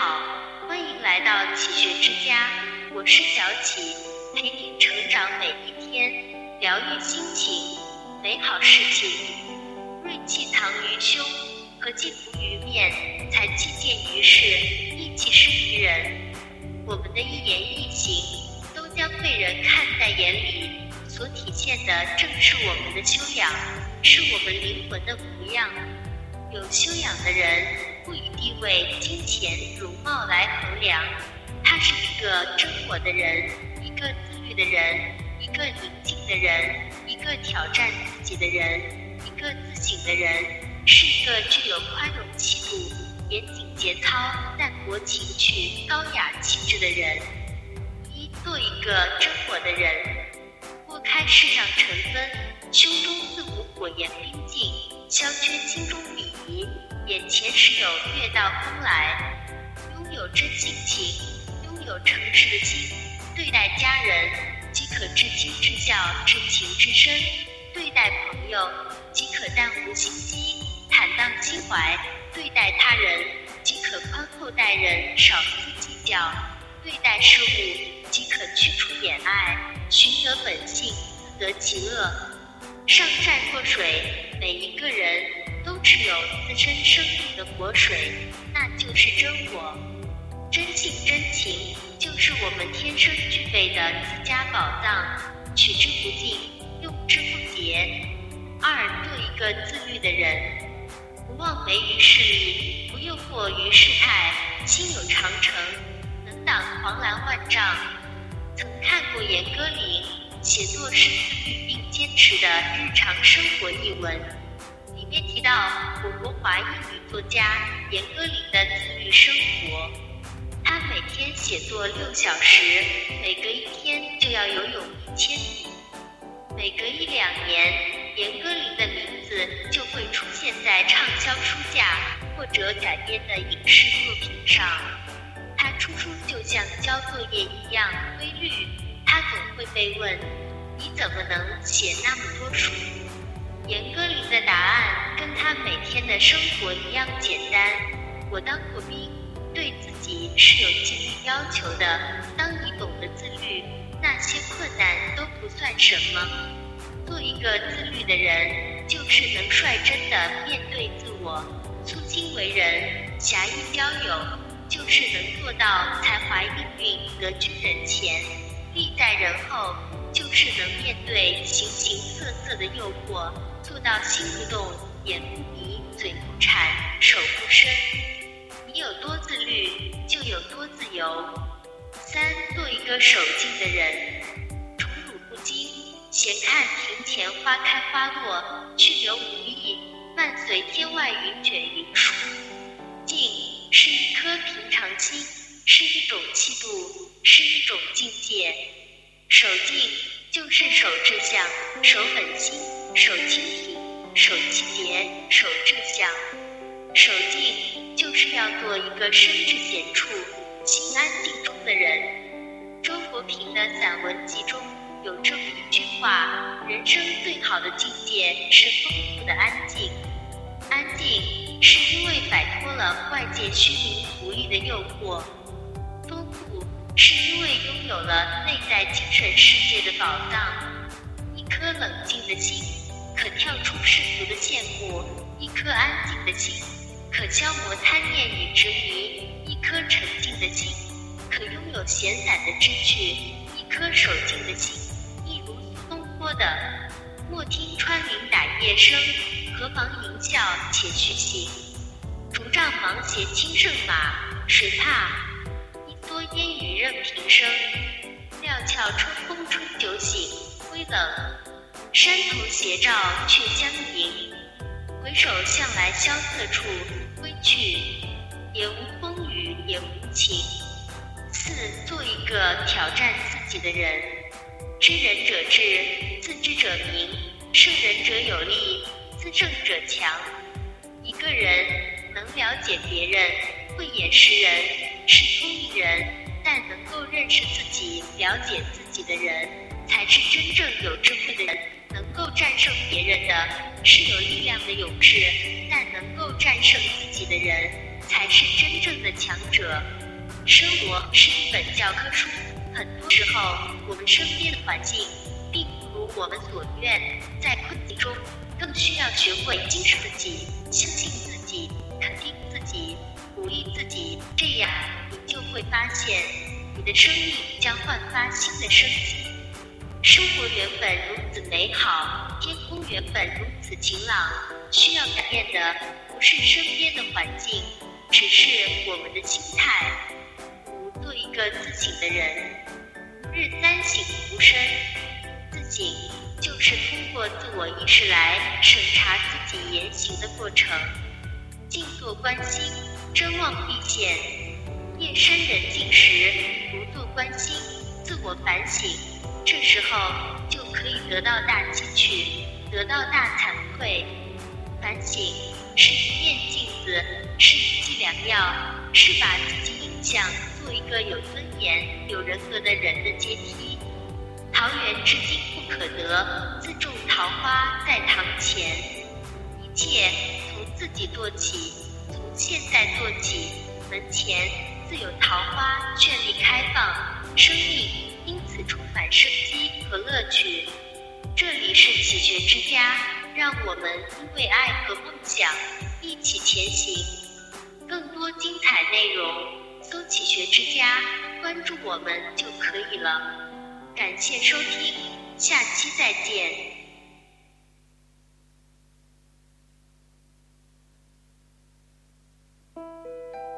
好，欢迎来到启学之家，我是小启，陪你成长每一天，疗愈心情，美好事情。锐气藏于胸，和气浮于面，才气见于世，意气施于人。我们的一言一行，都将被人看在眼里，所体现的正是我们的修养，是我们灵魂的模样。有修养的人，不以地位、金钱、容貌来衡量，他是一个真我的人，一个自律的人，一个宁静的人，一个挑战自己的人，一个自省的人，是一个具有宽容气度、严谨节操、淡泊情趣、高雅气质的人。一做一个真我的人，拨开世上尘纷，胸中自无火焰冰静，消缺心中鄙夷，眼前时有月到风来。拥有真性情，拥有诚实的心，对待家人即可至亲至孝、至情至深；对待朋友即可淡无心机、坦荡心怀；对待他人即可宽厚待人、少思计较；对待事物即可去除掩碍，寻得本性，自得其乐。上善若水，每一个人都持有自身生命的活水，那就是真我。真性真情，就是我们天生具备的自家宝藏，取之不尽，用之不竭。二，做一个自律的人，不妄为于势力，不诱惑于世态，心有长城，能挡狂澜万丈。曾看过严歌苓写作是自律并坚持的日常生活一文，里面提到我国华裔女作家严歌苓的自律生活。她每天写作六小时，每隔一天就要游泳一千米，每隔一两年，严歌苓的名字就会出现在畅销书架或者改编的影视作品上。她出书就像交作业一样规律，他总会被问：“你怎么能写那么多书？”严歌苓的答案跟他每天的生活一样简单：“我当过兵。”对自己是有纪律要求的。当你懂得自律，那些困难都不算什么。做一个自律的人，就是能率真的面对自我，粗心为人，侠义交友，就是能做到才华应运，得居人前，立在人后，就是能面对形形色色的诱惑，做到心不动，眼不迷，嘴不馋，手不伸。你有多自律，就有多自由。三，做一个守静的人，宠辱不惊，闲看庭前花开花落，去留无意，漫随天外云卷云舒。静是一颗平常心，是一种气度，是一种境界。守静就是守志向，守本心，守清贫，守气节，守志向。守静就是要做一个身至闲处、心安静中的人。周国平的散文集中有这么一句话：“人生最好的境界是丰富的安静。安静是因为摆脱了外界虚名浮利的诱惑；丰富是因为拥有了内在精神世界的宝藏。一颗冷静的心，可跳出世俗的羡慕；一颗安静的心。”可消磨贪念与执迷，一颗沉静的心；可拥有闲散的志趣，一颗守静的心。一如东坡的“莫听穿林打叶声，何妨吟啸且徐行。竹杖芒鞋轻胜马，谁怕？一蓑烟雨任平生。料峭春风吹酒醒，微冷，山头斜照却相迎。回首向来萧瑟处。归去，也无风雨也无晴。四，做一个挑战自己的人。知人者智，自知者明。胜人者有力，自胜者强。一个人能了解别人，慧眼识人，是聪明人，但能够认识自己、了解自己的人，才是真正有智慧的人。能够战胜别人的是有力量的勇士，但能够战胜自己的人，才是真正的强者。生活是一本教科书，很多时候我们身边的环境并不如我们所愿，在困境中更需要学会坚持自己，相信自己，肯定自己，鼓励自己，这样你就会发现你的生命将焕发新的生机。生活原本如此美好，天空原本如此晴朗，需要改变的不是身边的环境，只是我们的心态。五，做一个自省的人。日三省吾身，自省就是通过自我意识来审查自己言行的过程。静坐观心，真望必现。夜深人静时，独坐观心，自我反省。这时候就可以得到大进取，得到大惭愧。反省是一面镜子，是一剂良药，是把自己引向做一个有尊严、有人格的人的阶梯。桃源至今不可得，自种桃花在堂前。一切从自己做起，现在做起，门前自有桃花绚丽开放，生命。因此充满生机和乐趣。这里是启学之家，让我们因为爱和梦想一起前行。更多精彩内容，搜“启学之家”，关注我们就可以了。感谢收听，下期再见。